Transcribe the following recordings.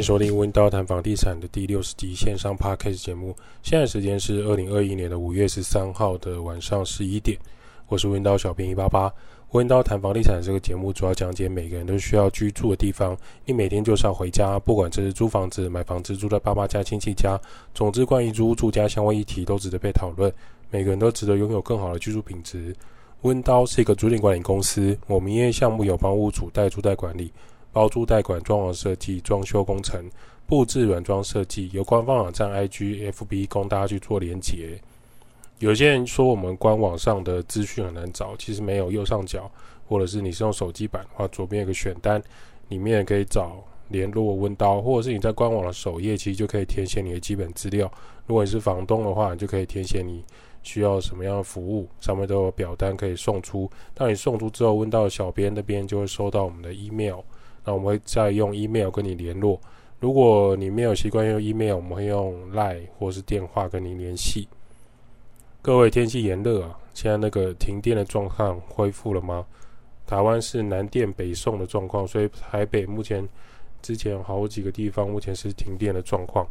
欢迎收听温叨谈房地产的第六十集线上 Podcast 节目。现在时间是二零二一年的五月十三号的晚上十一点。我是温叨小编一八八。温叨谈房地产这个节目主要讲解每个人都需要居住的地方。你每天就是要回家，不管这是租房子、买房子、住在爸妈家、亲戚家，总之关于租住家相关议题都值得被讨论。每个人都值得拥有更好的居住品质。温叨是一个租赁管理公司，我们营业项目有帮屋主代租代管理。包租代管、装潢设计、装修工程、布置软装设计，有官方网站 IG、FB 供大家去做连接。有些人说我们官网上的资讯很难找，其实没有。右上角或者是你是用手机版的话，左边有个选单，里面可以找联络温刀，或者是你在官网的首页，其实就可以填写你的基本资料。如果你是房东的话，你就可以填写你需要什么样的服务，上面都有表单可以送出。当你送出之后，温叨的小编那边就会收到我们的 email。那我们会再用 email 跟你联络。如果你没有习惯用 email，我们会用 line 或是电话跟你联系。各位，天气炎热啊，现在那个停电的状况恢复了吗？台湾是南电北送的状况，所以台北目前之前好几个地方目前是停电的状况。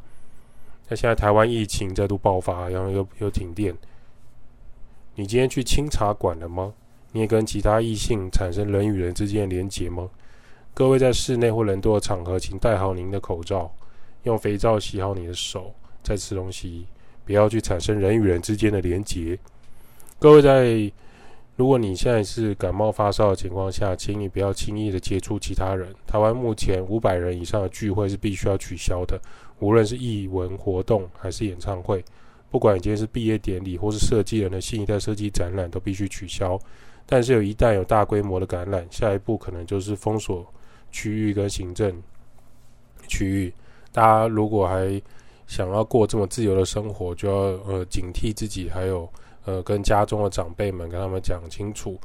那现在台湾疫情再度爆发，然后又又停电。你今天去清茶馆了吗？你也跟其他异性产生人与人之间的连结吗？各位在室内或人多的场合，请戴好您的口罩，用肥皂洗好你的手，再吃东西，不要去产生人与人之间的连结。各位在，如果你现在是感冒发烧的情况下，请你不要轻易的接触其他人。台湾目前五百人以上的聚会是必须要取消的，无论是艺文活动还是演唱会，不管你今天是毕业典礼或是设计人的新一代设计展览，都必须取消。但是有一旦有大规模的感染，下一步可能就是封锁。区域跟行政区域，大家如果还想要过这么自由的生活，就要呃警惕自己，还有呃跟家中的长辈们跟他们讲清楚，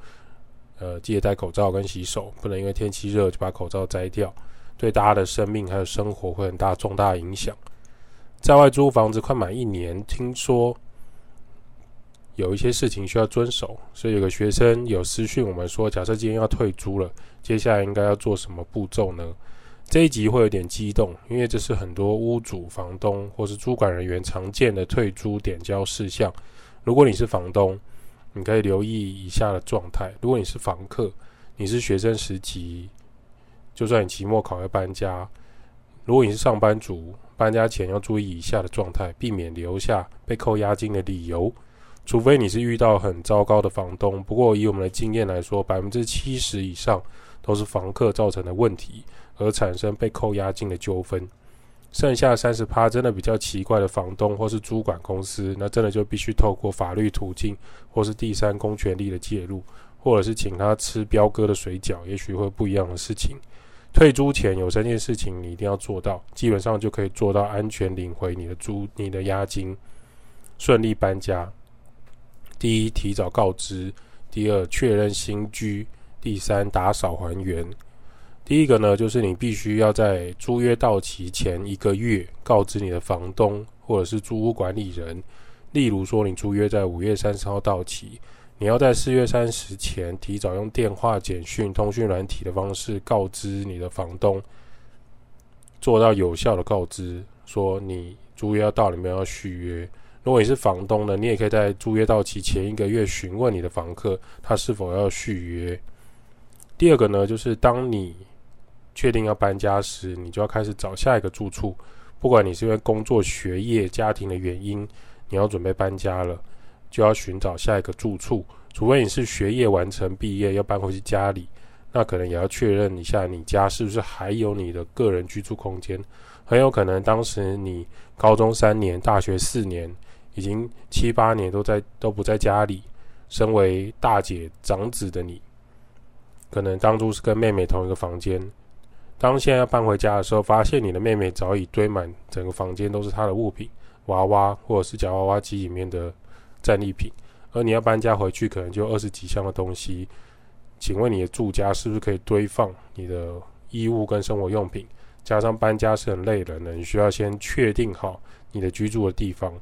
呃记得戴口罩跟洗手，不能因为天气热就把口罩摘掉，对大家的生命还有生活会很大重大影响。在外租房子快满一年，听说。有一些事情需要遵守，所以有个学生有私讯我们说，假设今天要退租了，接下来应该要做什么步骤呢？这一集会有点激动，因为这是很多屋主、房东或是租管人员常见的退租点交事项。如果你是房东，你可以留意以下的状态；如果你是房客，你是学生时期，就算你期末考要搬家；如果你是上班族，搬家前要注意以下的状态，避免留下被扣押金的理由。除非你是遇到很糟糕的房东，不过以我们的经验来说，百分之七十以上都是房客造成的问题而产生被扣押金的纠纷。剩下三十趴真的比较奇怪的房东或是租管公司，那真的就必须透过法律途径或是第三公权力的介入，或者是请他吃彪哥的水饺，也许会不一样的事情。退租前有三件事情你一定要做到，基本上就可以做到安全领回你的租、你的押金，顺利搬家。第一，提早告知；第二，确认新居；第三，打扫还原。第一个呢，就是你必须要在租约到期前一个月告知你的房东或者是租屋管理人。例如说，你租约在五月三十号到期，你要在四月三十前提早用电话、简讯、通讯软体的方式告知你的房东，做到有效的告知，说你租约要到，你们要续约。如果你是房东呢，你也可以在租约到期前一个月询问你的房客，他是否要续约。第二个呢，就是当你确定要搬家时，你就要开始找下一个住处。不管你是因为工作、学业、家庭的原因，你要准备搬家了，就要寻找下一个住处。除非你是学业完成、毕业要搬回去家里，那可能也要确认一下你家是不是还有你的个人居住空间。很有可能当时你高中三年、大学四年。已经七八年都在都不在家里，身为大姐长子的你，可能当初是跟妹妹同一个房间。当现在要搬回家的时候，发现你的妹妹早已堆满整个房间都是她的物品，娃娃或者是夹娃娃机里面的战利品，而你要搬家回去，可能就二十几箱的东西。请问你的住家是不是可以堆放你的衣物跟生活用品？加上搬家是很累人的，你需要先确定好你的居住的地方。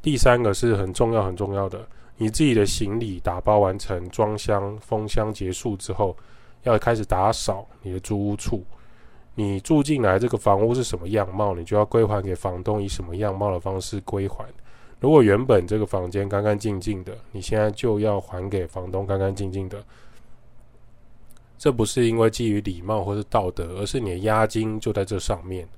第三个是很重要很重要的，你自己的行李打包完成、装箱、封箱结束之后，要开始打扫你的租屋处。你住进来这个房屋是什么样貌，你就要归还给房东以什么样貌的方式归还。如果原本这个房间干干净净的，你现在就要还给房东干干净净的。这不是因为基于礼貌或是道德，而是你的押金就在这上面。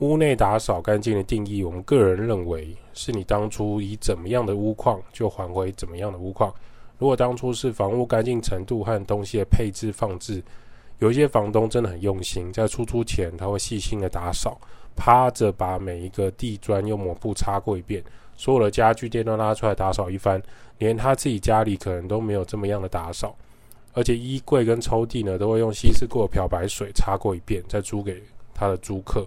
屋内打扫干净的定义，我们个人认为是你当初以怎么样的屋况就还回怎么样的屋况。如果当初是房屋干净程度和东西的配置放置，有一些房东真的很用心，在出租前他会细心的打扫，趴着把每一个地砖用抹布擦过一遍，所有的家具店都拉出来打扫一番，连他自己家里可能都没有这么样的打扫，而且衣柜跟抽屉呢都会用稀释过的漂白水擦过一遍，再租给他的租客。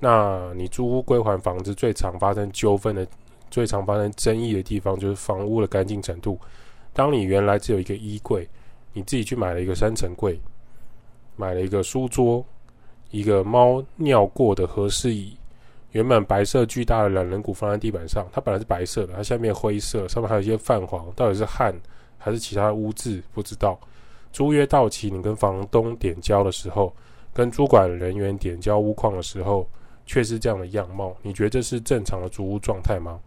那你租屋归还房子最常发生纠纷的、最常发生争议的地方，就是房屋的干净程度。当你原来只有一个衣柜，你自己去买了一个三层柜，买了一个书桌，一个猫尿过的和室椅，原本白色巨大的懒人骨放在地板上，它本来是白色的，它下面灰色，上面还有一些泛黄，到底是汗还是其他污渍？不知道。租约到期，你跟房东点交的时候，跟主管人员点交屋况的时候。却是这样的样貌，你觉得这是正常的租屋状态吗？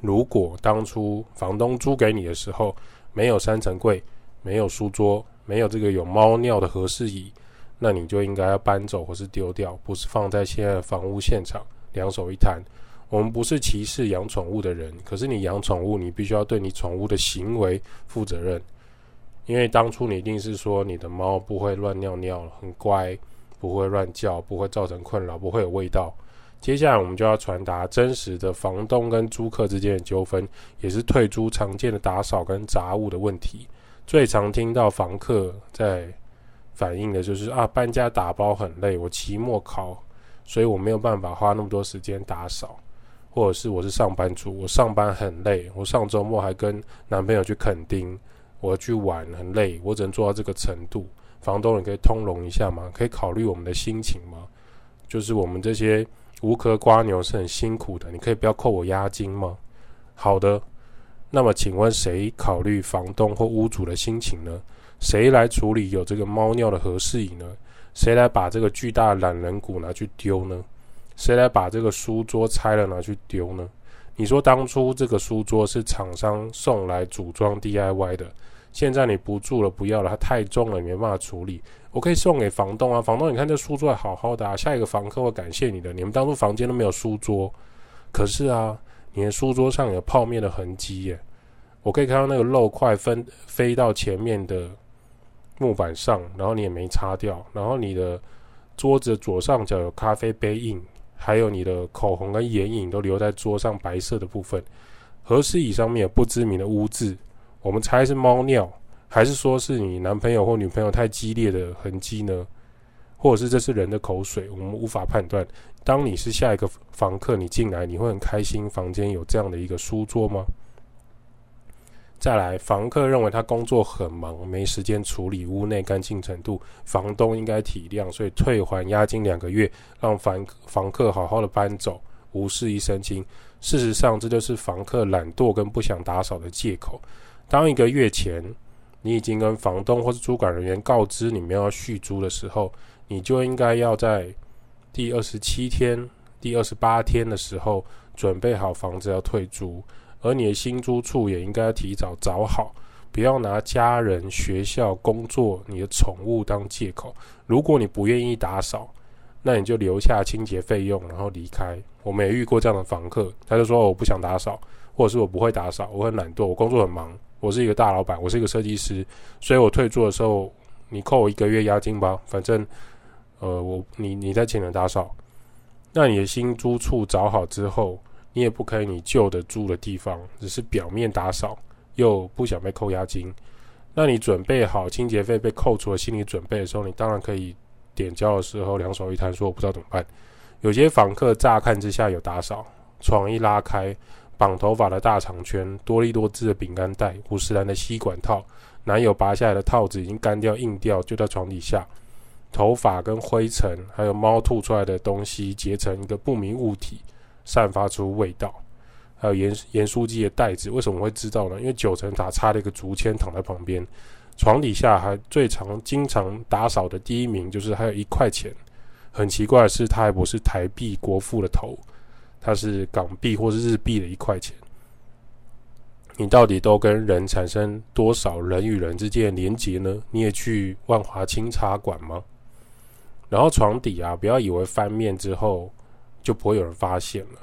如果当初房东租给你的时候，没有三层柜，没有书桌，没有这个有猫尿的合适椅，那你就应该要搬走或是丢掉，不是放在现在的房屋现场两手一摊。我们不是歧视养宠物的人，可是你养宠物，你必须要对你宠物的行为负责任，因为当初你一定是说你的猫不会乱尿尿，很乖。不会乱叫，不会造成困扰，不会有味道。接下来我们就要传达真实的房东跟租客之间的纠纷，也是退租常见的打扫跟杂物的问题。最常听到房客在反映的就是啊，搬家打包很累，我期末考，所以我没有办法花那么多时间打扫，或者是我是上班族，我上班很累，我上周末还跟男朋友去垦丁，我去玩很累，我只能做到这个程度。房东，你可以通融一下吗？可以考虑我们的心情吗？就是我们这些无壳瓜牛是很辛苦的，你可以不要扣我押金吗？好的，那么请问谁考虑房东或屋主的心情呢？谁来处理有这个猫尿的和室椅呢？谁来把这个巨大的懒人骨拿去丢呢？谁来把这个书桌拆了拿去丢呢？你说当初这个书桌是厂商送来组装 DIY 的。现在你不住了，不要了，它太重了，你没办法处理。我可以送给房东啊，房东，你看这书桌好好的啊，下一个房客会感谢你的。你们当初房间都没有书桌，可是啊，你的书桌上有泡面的痕迹耶，我可以看到那个肉块分飞到前面的木板上，然后你也没擦掉，然后你的桌子左上角有咖啡杯印，还有你的口红跟眼影都留在桌上白色的部分，和事椅上面有不知名的污渍。我们猜是猫尿，还是说是你男朋友或女朋友太激烈的痕迹呢？或者是这是人的口水？我们无法判断。当你是下一个房客，你进来你会很开心，房间有这样的一个书桌吗？再来，房客认为他工作很忙，没时间处理屋内干净程度，房东应该体谅，所以退还押金两个月，让房房客好好的搬走，无事一身轻。事实上，这就是房客懒惰跟不想打扫的借口。当一个月前，你已经跟房东或是主管人员告知你们要续租的时候，你就应该要在第二十七天、第二十八天的时候准备好房子要退租，而你的新租处也应该提早找好，不要拿家人、学校、工作、你的宠物当借口。如果你不愿意打扫，那你就留下清洁费用，然后离开。我们也遇过这样的房客，他就说我不想打扫，或者是我不会打扫，我很懒惰，我工作很忙。我是一个大老板，我是一个设计师，所以我退租的时候，你扣我一个月押金吧。反正，呃，我你你在请人打扫，那你的新租处找好之后，你也不可以你旧的住的地方只是表面打扫，又不想被扣押金。那你准备好清洁费被扣除的心理准备的时候，你当然可以点交的时候两手一摊，说我不知道怎么办。有些房客乍看之下有打扫，床一拉开。绑头发的大长圈，多力多滋的饼干袋，五十岚的吸管套，男友拔下来的套子已经干掉硬掉，就在床底下。头发跟灰尘，还有猫吐出来的东西结成一个不明物体，散发出味道。还有盐盐酥鸡的袋子，为什么会知道呢？因为九层塔插了一个竹签躺在旁边。床底下还最常经常打扫的第一名就是还有一块钱。很奇怪的是，他还不是台币国父的头，它是港币或是日币的一块钱。你到底都跟人产生多少人与人之间的连结呢？你也去万华清茶馆吗？然后床底啊，不要以为翻面之后就不会有人发现了，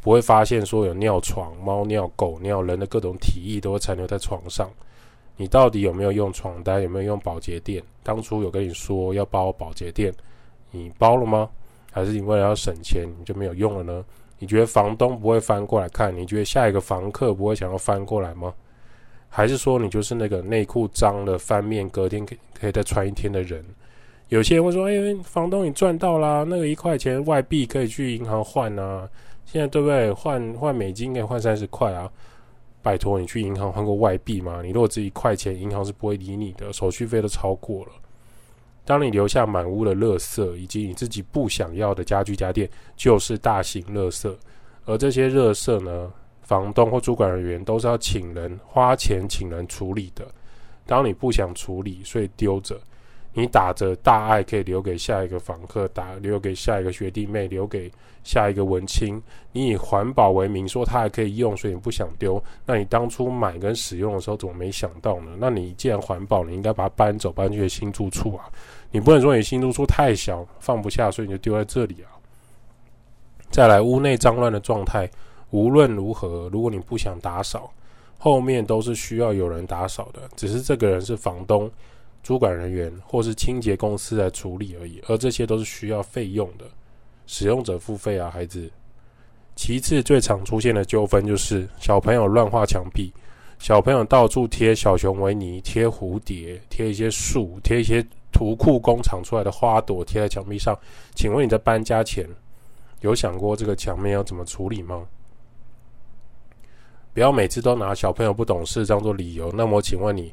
不会发现说有尿床、猫尿、狗尿、人的各种体液都会残留在床上。你到底有没有用床单？有没有用保洁垫？当初有跟你说要包保洁垫，你包了吗？还是你为了要省钱，你就没有用了呢？你觉得房东不会翻过来看？你觉得下一个房客不会想要翻过来吗？还是说你就是那个内裤脏了翻面，隔天可以可以再穿一天的人？有些人会说：“哎，房东你赚到啦，那个一块钱外币可以去银行换啊，现在对不对？换换美金可以换三十块啊！拜托你去银行换过外币吗？你如果只一块钱，银行是不会理你的，手续费都超过了。”当你留下满屋的垃圾，以及你自己不想要的家具家电，就是大型垃圾。而这些垃圾呢，房东或主管人员都是要请人花钱请人处理的。当你不想处理，所以丢着。你打着大爱可以留给下一个房客，打留给下一个学弟妹，留给下一个文青。你以环保为名，说它还可以用，所以你不想丢。那你当初买跟使用的时候，怎么没想到呢？那你既然环保，你应该把它搬走，搬去新住处啊。你不能说你新住处太小，放不下，所以你就丢在这里啊。再来，屋内脏乱的状态，无论如何，如果你不想打扫，后面都是需要有人打扫的，只是这个人是房东。主管人员或是清洁公司来处理而已，而这些都是需要费用的，使用者付费啊，孩子。其次，最常出现的纠纷就是小朋友乱画墙壁，小朋友到处贴小熊维尼、贴蝴蝶、贴一些树、贴一些图库工厂出来的花朵贴在墙壁上。请问你在搬家前有想过这个墙面要怎么处理吗？不要每次都拿小朋友不懂事当做理由。那么，请问你？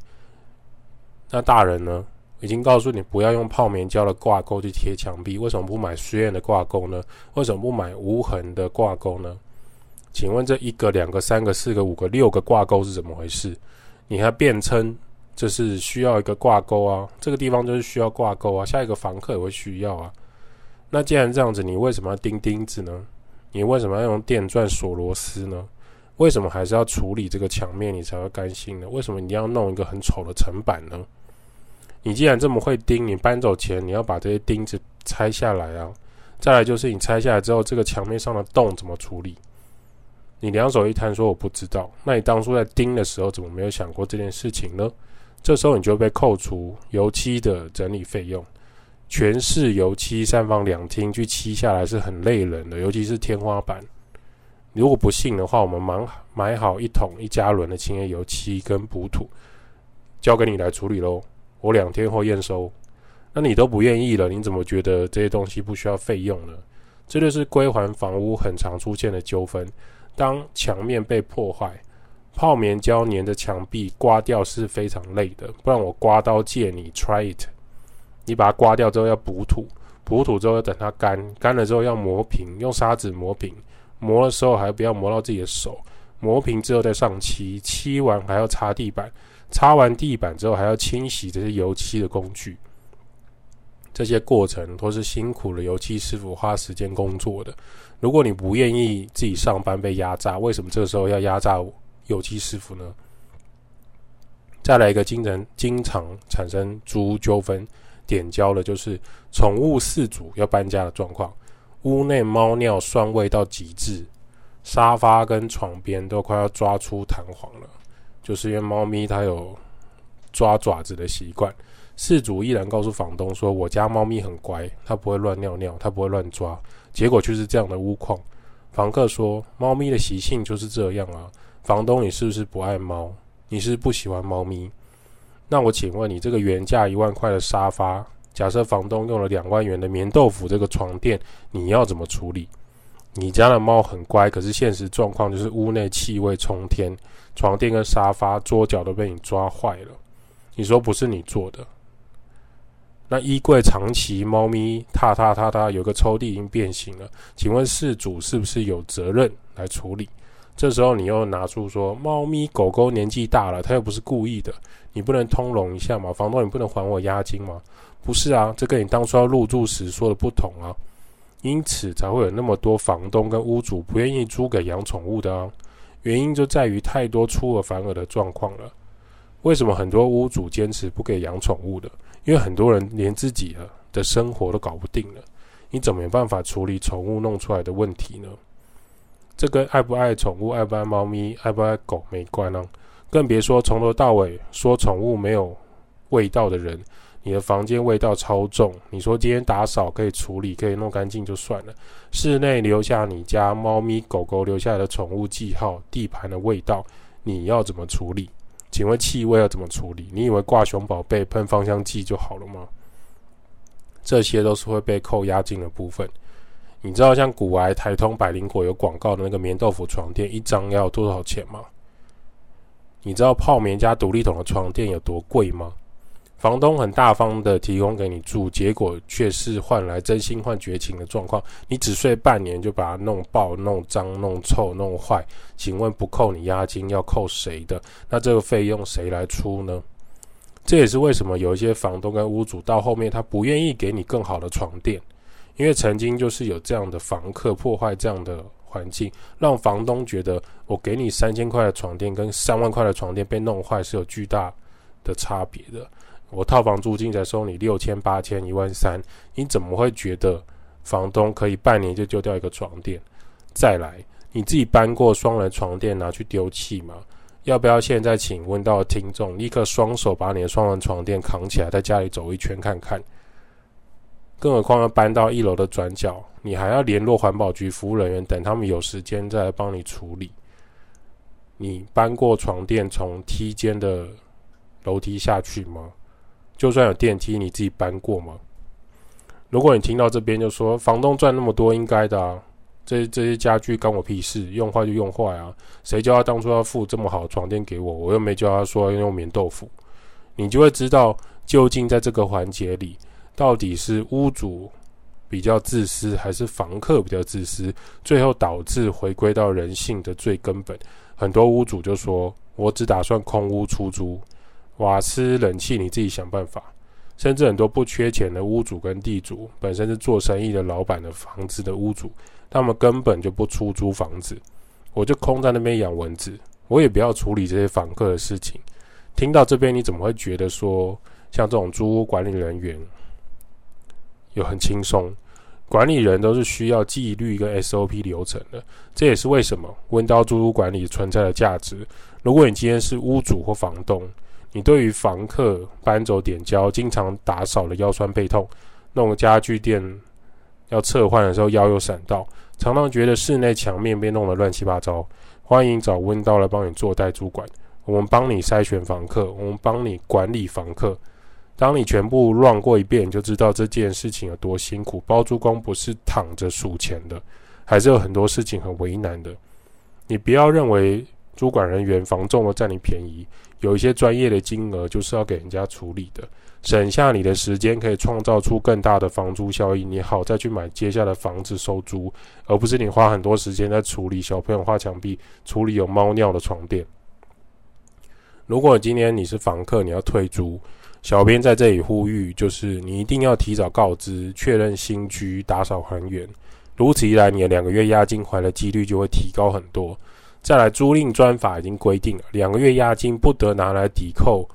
那大人呢？已经告诉你不要用泡棉胶的挂钩去贴墙壁，为什么不买实验的挂钩呢？为什么不买无痕的挂钩呢？请问这一个、两个、三个、四个、五个、六个挂钩是怎么回事？你还辩称这是需要一个挂钩啊？这个地方就是需要挂钩啊，下一个房客也会需要啊。那既然这样子，你为什么要钉钉子呢？你为什么要用电钻锁螺丝呢？为什么还是要处理这个墙面你才会甘心呢？为什么你要弄一个很丑的层板呢？你既然这么会钉，你搬走前你要把这些钉子拆下来啊！再来就是你拆下来之后，这个墙面上的洞怎么处理？你两手一摊说我不知道，那你当初在钉的时候怎么没有想过这件事情呢？这时候你就被扣除油漆的整理费用，全市油漆三房两厅去漆下来是很累人的，尤其是天花板。如果不信的话，我们买买好一桶一加仑的清洁油漆跟补土，交给你来处理喽。我两天后验收，那你都不愿意了，你怎么觉得这些东西不需要费用呢？这就是归还房屋很常出现的纠纷。当墙面被破坏，泡棉胶粘着墙壁，刮掉是非常累的。不然我刮刀借你 try it，你把它刮掉之后要补土，补土之后要等它干，干了之后要磨平，用砂纸磨平，磨的时候还不要磨到自己的手，磨平之后再上漆，漆完还要擦地板。擦完地板之后，还要清洗这些油漆的工具，这些过程都是辛苦的油漆师傅花时间工作的。如果你不愿意自己上班被压榨，为什么这时候要压榨油漆师傅呢？再来一个经常经常产生租屋纠纷点交的，就是宠物饲主要搬家的状况。屋内猫尿酸味到极致，沙发跟床边都快要抓出弹簧了。就是因为猫咪它有抓爪子的习惯，事主依然告诉房东说：“我家猫咪很乖，它不会乱尿尿，它不会乱抓。”结果就是这样的屋况。房客说：“猫咪的习性就是这样啊。”房东，你是不是不爱猫？你是不是不喜欢猫咪？那我请问你，这个原价一万块的沙发，假设房东用了两万元的棉豆腐这个床垫，你要怎么处理？你家的猫很乖，可是现实状况就是屋内气味冲天，床垫跟沙发、桌脚都被你抓坏了。你说不是你做的？那衣柜长期猫咪踏踏踏踏，有个抽屉已经变形了，请问事主是不是有责任来处理？这时候你又拿出说，猫咪狗狗年纪大了，它又不是故意的，你不能通融一下吗？房东，你不能还我押金吗？不是啊，这跟你当初要入住时说的不同啊。因此才会有那么多房东跟屋主不愿意租给养宠物的啊。原因就在于太多出尔反尔的状况了。为什么很多屋主坚持不给养宠物的？因为很多人连自己的生活都搞不定了，你怎么没办法处理宠物弄出来的问题呢？这跟爱不爱宠物、爱不爱猫咪、爱不爱狗没关啊。更别说从头到尾说宠物没有味道的人，你的房间味道超重。你说今天打扫可以处理，可以弄干净就算了，室内留下你家猫咪狗狗留下来的宠物记号、地盘的味道，你要怎么处理？请问气味要怎么处理？你以为挂熊宝贝喷芳香剂就好了吗？这些都是会被扣押金的部分。你知道像古癌、台通、百灵果有广告的那个棉豆腐床垫，一张要多少钱吗？你知道泡棉加独立筒的床垫有多贵吗？房东很大方的提供给你住，结果却是换来真心换绝情的状况。你只睡半年就把它弄爆、弄脏、弄臭、弄坏，请问不扣你押金要扣谁的？那这个费用谁来出呢？这也是为什么有一些房东跟屋主到后面他不愿意给你更好的床垫，因为曾经就是有这样的房客破坏这样的环境，让房东觉得我给你三千块的床垫跟三万块的床垫被弄坏是有巨大的差别的。我套房租金才收你六千、八千、一万三，你怎么会觉得房东可以半年就丢掉一个床垫？再来，你自己搬过双人床垫拿去丢弃吗？要不要现在请问到听众立刻双手把你的双人床垫扛起来，在家里走一圈看看？更何况要搬到一楼的转角，你还要联络环保局服务人员，等他们有时间再来帮你处理。你搬过床垫从梯间的楼梯下去吗？就算有电梯，你自己搬过吗？如果你听到这边就说房东赚那么多，应该的啊，这这些家具关我屁事，用坏就用坏啊，谁叫他当初要付这么好的床垫给我，我又没叫他说要用棉豆腐，你就会知道究竟在这个环节里，到底是屋主比较自私，还是房客比较自私，最后导致回归到人性的最根本。很多屋主就说，我只打算空屋出租。瓦斯、冷气你自己想办法，甚至很多不缺钱的屋主跟地主，本身是做生意的老板的房子的屋主，他们根本就不出租房子，我就空在那边养蚊子，我也不要处理这些房客的事情。听到这边，你怎么会觉得说，像这种租屋管理人员有很轻松？管理人都是需要纪律跟 SOP 流程的，这也是为什么温刀租屋管理存在的价值。如果你今天是屋主或房东，你对于房客搬走点胶、经常打扫的腰酸背痛，弄家具店要撤换的时候腰又闪到，常常觉得室内墙面被弄得乱七八糟，欢迎找温刀来帮你做代租管，我们帮你筛选房客，我们帮你管理房客。当你全部乱过一遍，你就知道这件事情有多辛苦。包租公不是躺着数钱的，还是有很多事情很为难的。你不要认为租管人员、房重了占你便宜。有一些专业的金额就是要给人家处理的，省下你的时间，可以创造出更大的房租效益。你好，再去买接下来的房子收租，而不是你花很多时间在处理小朋友画墙壁、处理有猫尿的床垫。如果今天你是房客，你要退租，小编在这里呼吁，就是你一定要提早告知，确认新居，打扫还原。如此一来，你的两个月押金还的几率就会提高很多。再来，租赁专法已经规定了，两个月押金不得拿来抵扣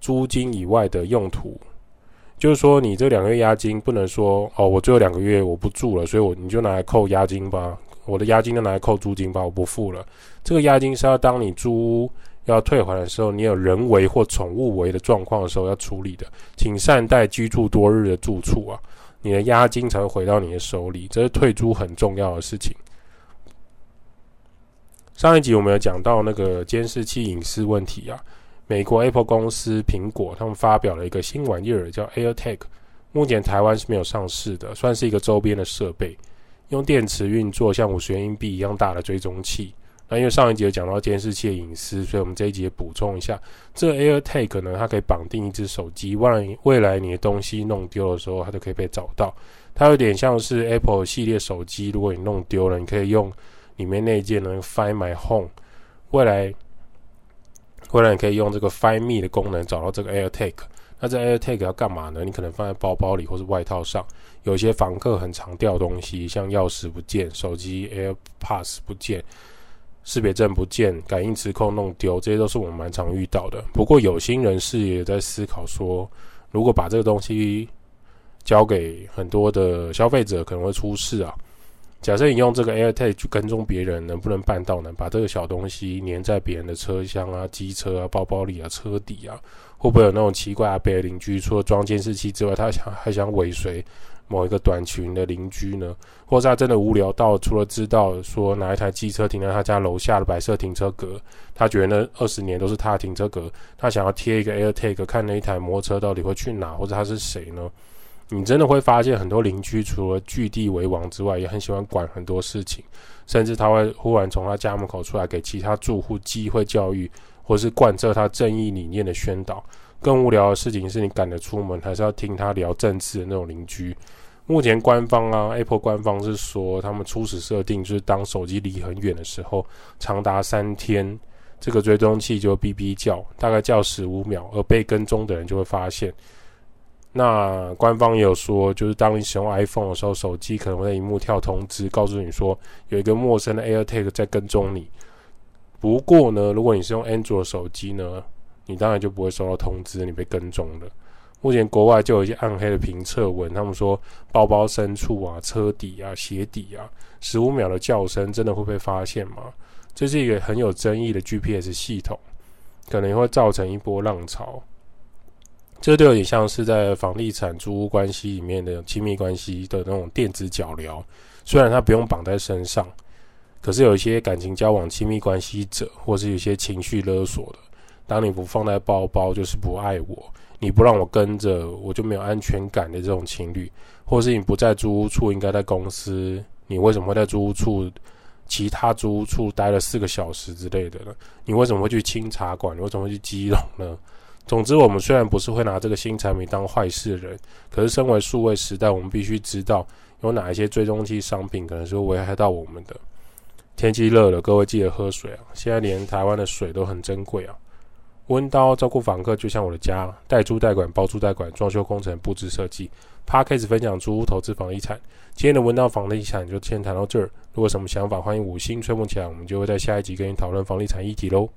租金以外的用途。就是说，你这两个月押金不能说哦，我最后两个月我不住了，所以我你就拿来扣押金吧，我的押金就拿来扣租金吧，我不付了。这个押金是要当你租屋要退还的时候，你有人为或宠物为的状况的时候要处理的。请善待居住多日的住处啊，你的押金才会回到你的手里，这是退租很重要的事情。上一集我们有讲到那个监视器隐私问题啊，美国 Apple 公司苹果他们发表了一个新玩意儿叫 AirTag，目前台湾是没有上市的，算是一个周边的设备，用电池运作，像五十元硬币一样大的追踪器。那因为上一集有讲到监视器的隐私，所以我们这一集也补充一下，这个 AirTag 呢，它可以绑定一只手机，万一未来你的东西弄丢的时候，它就可以被找到。它有点像是 Apple 系列手机，如果你弄丢了，你可以用。里面那件呢，Find My Home，未来未来你可以用这个 Find Me 的功能找到这个 AirTag。那这 AirTag 要干嘛呢？你可能放在包包里或是外套上。有些房客很常掉东西，像钥匙不见、手机 AirPods 不见、识别证不见、感应磁扣弄丢，这些都是我们蛮常遇到的。不过有心人士也在思考说，如果把这个东西交给很多的消费者，可能会出事啊。假设你用这个 AirTag 去跟踪别人，能不能办到呢？把这个小东西粘在别人的车厢啊、机车啊、包包里啊、车底啊，会不会有那种奇怪啊？别的邻居，除了装监视器之外，他想还想尾随某一个短裙的邻居呢？或者他真的无聊到，除了知道说哪一台机车停在他家楼下的白色停车格，他觉得那二十年都是他的停车格，他想要贴一个 AirTag，看那一台摩托车到底会去哪，或者他是谁呢？你真的会发现，很多邻居除了据地为王之外，也很喜欢管很多事情，甚至他会忽然从他家门口出来，给其他住户机会教育，或是贯彻他正义理念的宣导。更无聊的事情是你赶着出门，还是要听他聊政治的那种邻居。目前官方啊，Apple 官方是说，他们初始设定就是当手机离很远的时候，长达三天，这个追踪器就会哔哔叫，大概叫十五秒，而被跟踪的人就会发现。那官方也有说，就是当你使用 iPhone 的时候，手机可能会在萤幕跳通知，告诉你说有一个陌生的 AirTag 在跟踪你。不过呢，如果你是用 Android 手机呢，你当然就不会收到通知，你被跟踪了。目前国外就有一些暗黑的评测文，他们说包包深处啊、车底啊、鞋底啊，十五秒的叫声真的会被发现吗？这是一个很有争议的 GPS 系统，可能会造成一波浪潮。这就有点像是在房地产租屋关系里面的亲密关系的那种电子脚镣，虽然它不用绑在身上，可是有一些感情交往亲密关系者，或是有些情绪勒索的，当你不放在包包，就是不爱我；你不让我跟着，我就没有安全感的这种情侣，或是你不在租屋处，应该在公司，你为什么会在租屋处其他租屋处待了四个小时之类的呢？你为什么会去清茶馆？你为什么会去基隆呢？总之，我们虽然不是会拿这个新产品当坏事的人，可是身为数位时代，我们必须知道有哪一些追踪器商品可能是会危害到我们的。天气热了，各位记得喝水啊！现在连台湾的水都很珍贵啊。温刀照顾房客就像我的家，代租代管、包租代管、装修工程、布置设计。Podcast 分享租屋投资房地产。今天的温刀房地产就先谈到这儿。如果什么想法，欢迎五星吹捧起来，我们就会在下一集跟你讨论房地产议题喽。